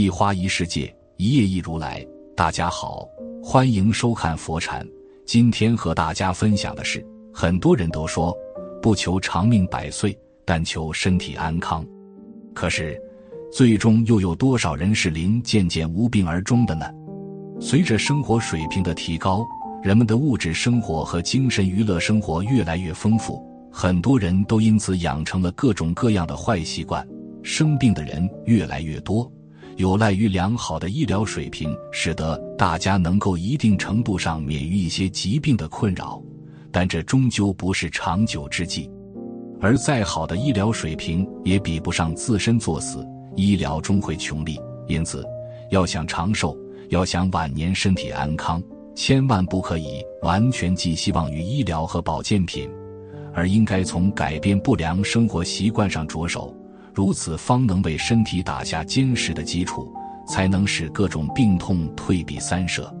一花一世界，一叶一如来。大家好，欢迎收看佛禅。今天和大家分享的是，很多人都说不求长命百岁，但求身体安康。可是，最终又有多少人是零渐渐无病而终的呢？随着生活水平的提高，人们的物质生活和精神娱乐生活越来越丰富，很多人都因此养成了各种各样的坏习惯，生病的人越来越多。有赖于良好的医疗水平，使得大家能够一定程度上免于一些疾病的困扰，但这终究不是长久之计。而再好的医疗水平也比不上自身作死，医疗终会穷力。因此，要想长寿，要想晚年身体安康，千万不可以完全寄希望于医疗和保健品，而应该从改变不良生活习惯上着手。如此方能为身体打下坚实的基础，才能使各种病痛退避三舍。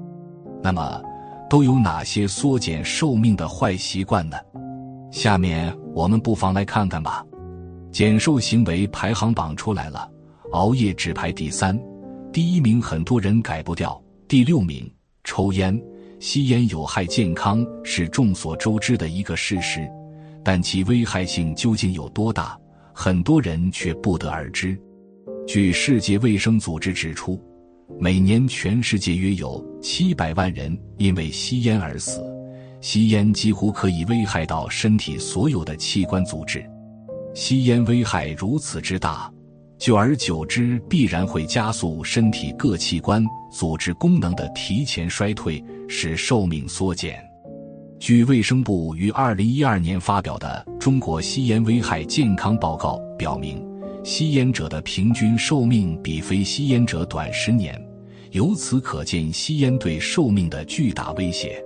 那么，都有哪些缩减寿命的坏习惯呢？下面我们不妨来看看吧。减寿行为排行榜出来了，熬夜只排第三，第一名很多人改不掉。第六名，抽烟，吸烟有害健康是众所周知的一个事实，但其危害性究竟有多大？很多人却不得而知。据世界卫生组织指出，每年全世界约有七百万人因为吸烟而死。吸烟几乎可以危害到身体所有的器官组织。吸烟危害如此之大，久而久之必然会加速身体各器官组织功能的提前衰退，使寿命缩减。据卫生部于二零一二年发表的《中国吸烟危害健康报告》表明，吸烟者的平均寿命比非吸烟者短十年，由此可见吸烟对寿命的巨大威胁。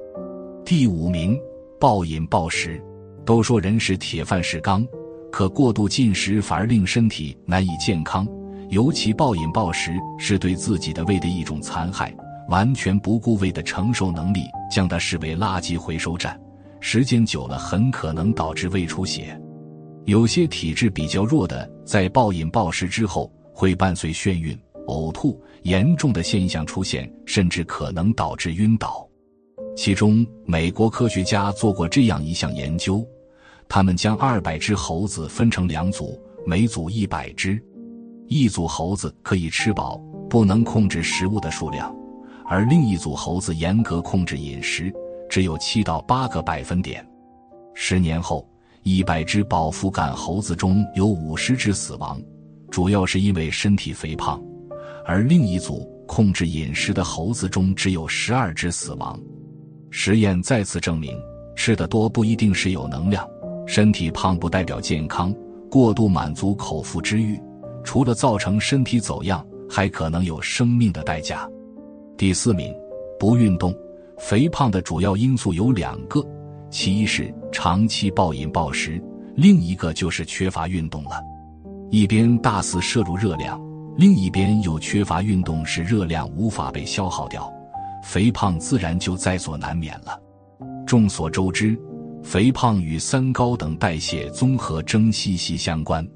第五名，暴饮暴食。都说人是铁，饭是钢，可过度进食反而令身体难以健康，尤其暴饮暴食是对自己的胃的一种残害。完全不顾胃的承受能力，将它视为垃圾回收站，时间久了很可能导致胃出血。有些体质比较弱的，在暴饮暴食之后会伴随眩晕、呕吐，严重的现象出现，甚至可能导致晕倒。其中，美国科学家做过这样一项研究，他们将二百只猴子分成两组，每组一百只，一组猴子可以吃饱，不能控制食物的数量。而另一组猴子严格控制饮食，只有七到八个百分点。十年后，一百只饱腹感猴子中有五十只死亡，主要是因为身体肥胖；而另一组控制饮食的猴子中只有十二只死亡。实验再次证明，吃的多不一定是有能量，身体胖不代表健康。过度满足口腹之欲，除了造成身体走样，还可能有生命的代价。第四名，不运动，肥胖的主要因素有两个，其一是长期暴饮暴食，另一个就是缺乏运动了。一边大肆摄入热量，另一边又缺乏运动，使热量无法被消耗掉，肥胖自然就在所难免了。众所周知，肥胖与三高等代谢综合征息息相关。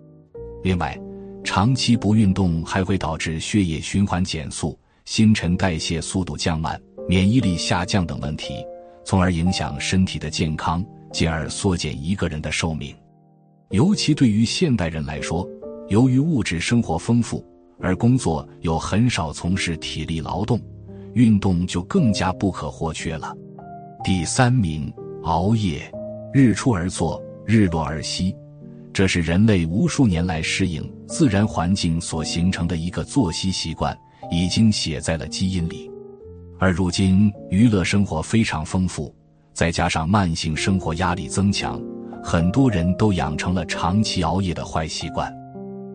另外，长期不运动还会导致血液循环减速。新陈代谢速度降慢、免疫力下降等问题，从而影响身体的健康，进而缩减一个人的寿命。尤其对于现代人来说，由于物质生活丰富，而工作又很少从事体力劳动，运动就更加不可或缺了。第三名，熬夜，日出而作，日落而息，这是人类无数年来适应自然环境所形成的一个作息习惯。已经写在了基因里，而如今娱乐生活非常丰富，再加上慢性生活压力增强，很多人都养成了长期熬夜的坏习惯。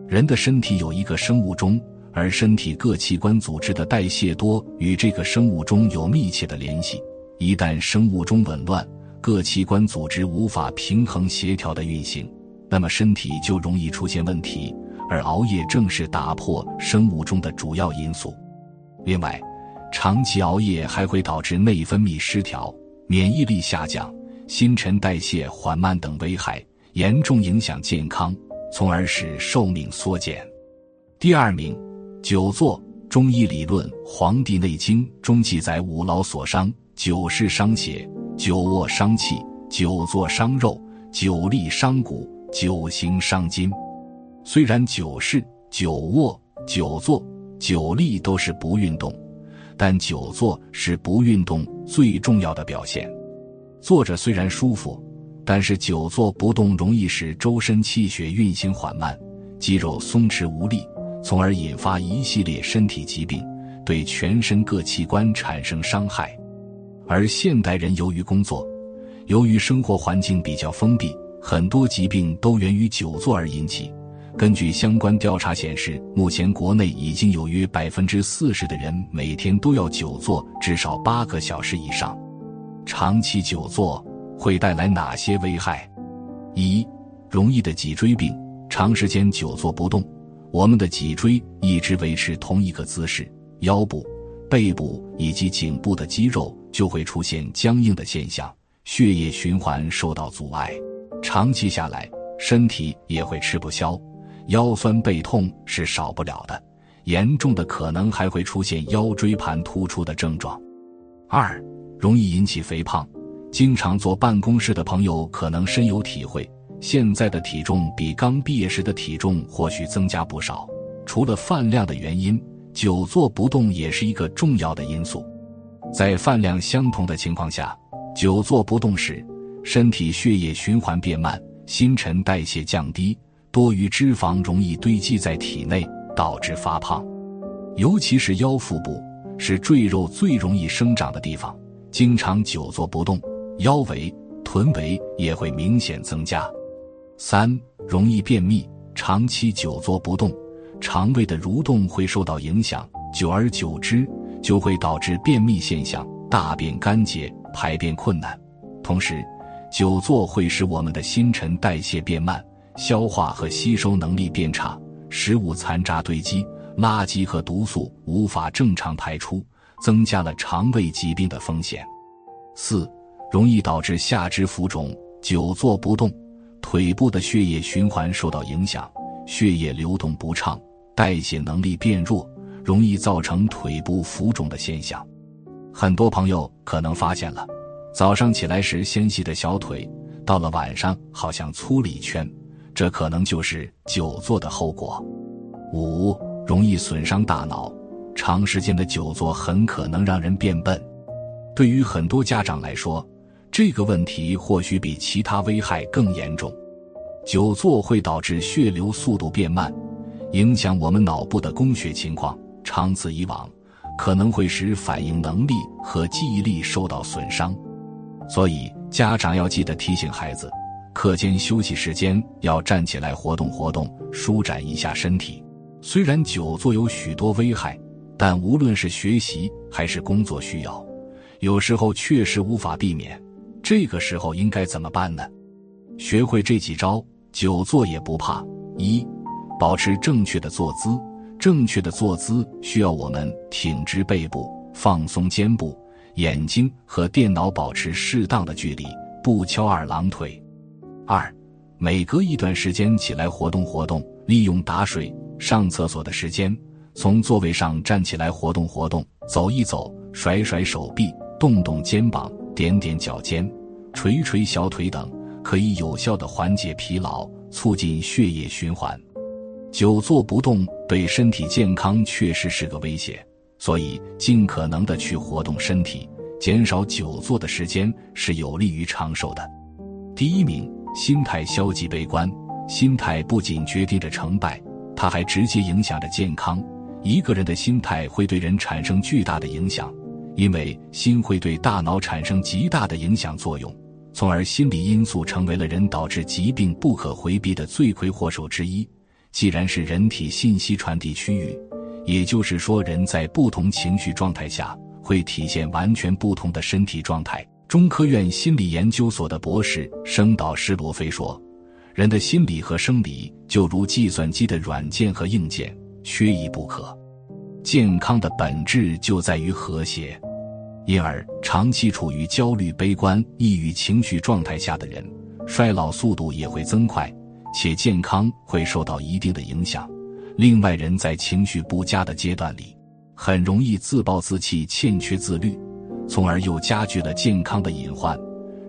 人的身体有一个生物钟，而身体各器官组织的代谢多与这个生物钟有密切的联系。一旦生物钟紊乱，各器官组织无法平衡协调的运行，那么身体就容易出现问题。而熬夜正是打破生物钟的主要因素。另外，长期熬夜还会导致内分泌失调、免疫力下降、新陈代谢缓慢等危害，严重影响健康，从而使寿命缩减。第二名，久坐、中医理论《黄帝内经》中记载：五劳所伤，久视伤血，久卧伤气，久坐伤肉，久立伤骨，久行伤筋。虽然久视、久卧、久坐、久立都是不运动，但久坐是不运动最重要的表现。坐着虽然舒服，但是久坐不动容易使周身气血运行缓慢，肌肉松弛无力。从而引发一系列身体疾病，对全身各器官产生伤害。而现代人由于工作，由于生活环境比较封闭，很多疾病都源于久坐而引起。根据相关调查显示，目前国内已经有约百分之四十的人每天都要久坐至少八个小时以上。长期久坐会带来哪些危害？一、容易的脊椎病，长时间久坐不动。我们的脊椎一直维持同一个姿势，腰部、背部以及颈部的肌肉就会出现僵硬的现象，血液循环受到阻碍，长期下来，身体也会吃不消，腰酸背痛是少不了的，严重的可能还会出现腰椎盘突出的症状。二，容易引起肥胖，经常坐办公室的朋友可能深有体会。现在的体重比刚毕业时的体重或许增加不少，除了饭量的原因，久坐不动也是一个重要的因素。在饭量相同的情况下，久坐不动时，身体血液循环变慢，新陈代谢降低，多余脂肪容易堆积在体内，导致发胖。尤其是腰腹部是赘肉最容易生长的地方，经常久坐不动，腰围、臀围也会明显增加。三容易便秘，长期久坐不动，肠胃的蠕动会受到影响，久而久之就会导致便秘现象，大便干结，排便困难。同时，久坐会使我们的新陈代谢变慢，消化和吸收能力变差，食物残渣堆积，垃圾和毒素无法正常排出，增加了肠胃疾病的风险。四容易导致下肢浮肿，久坐不动。腿部的血液循环受到影响，血液流动不畅，代谢能力变弱，容易造成腿部浮肿的现象。很多朋友可能发现了，早上起来时纤细的小腿，到了晚上好像粗了一圈，这可能就是久坐的后果。五，容易损伤大脑，长时间的久坐很可能让人变笨。对于很多家长来说，这个问题或许比其他危害更严重。久坐会导致血流速度变慢，影响我们脑部的供血情况。长此以往，可能会使反应能力和记忆力受到损伤。所以，家长要记得提醒孩子，课间休息时间要站起来活动活动，舒展一下身体。虽然久坐有许多危害，但无论是学习还是工作需要，有时候确实无法避免。这个时候应该怎么办呢？学会这几招，久坐也不怕。一，保持正确的坐姿。正确的坐姿需要我们挺直背部，放松肩部，眼睛和电脑保持适当的距离，不翘二郎腿。二，每隔一段时间起来活动活动，利用打水、上厕所的时间，从座位上站起来活动活动，走一走，甩甩手臂，动动肩膀。点点脚尖，捶捶小腿等，可以有效的缓解疲劳，促进血液循环。久坐不动对身体健康确实是个威胁，所以尽可能的去活动身体，减少久坐的时间是有利于长寿的。第一名，心态消极悲观。心态不仅决定着成败，它还直接影响着健康。一个人的心态会对人产生巨大的影响。因为心会对大脑产生极大的影响作用，从而心理因素成为了人导致疾病不可回避的罪魁祸首之一。既然是人体信息传递区域，也就是说，人在不同情绪状态下会体现完全不同的身体状态。中科院心理研究所的博士生导师罗飞说：“人的心理和生理就如计算机的软件和硬件，缺一不可。健康的本质就在于和谐。”因而，长期处于焦虑、悲观、抑郁情绪状态下的人，衰老速度也会增快，且健康会受到一定的影响。另外，人在情绪不佳的阶段里，很容易自暴自弃、欠缺自律，从而又加剧了健康的隐患。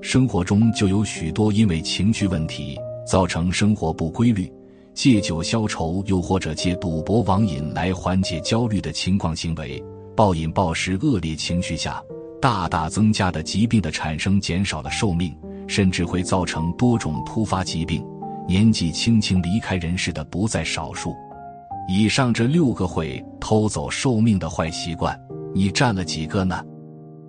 生活中就有许多因为情绪问题造成生活不规律、借酒消愁，又或者借赌博、网瘾来缓解焦虑的情况行为。暴饮暴食、恶劣情绪下，大大增加的疾病的产生，减少了寿命，甚至会造成多种突发疾病。年纪轻轻离开人世的不在少数。以上这六个会偷走寿命的坏习惯，你占了几个呢？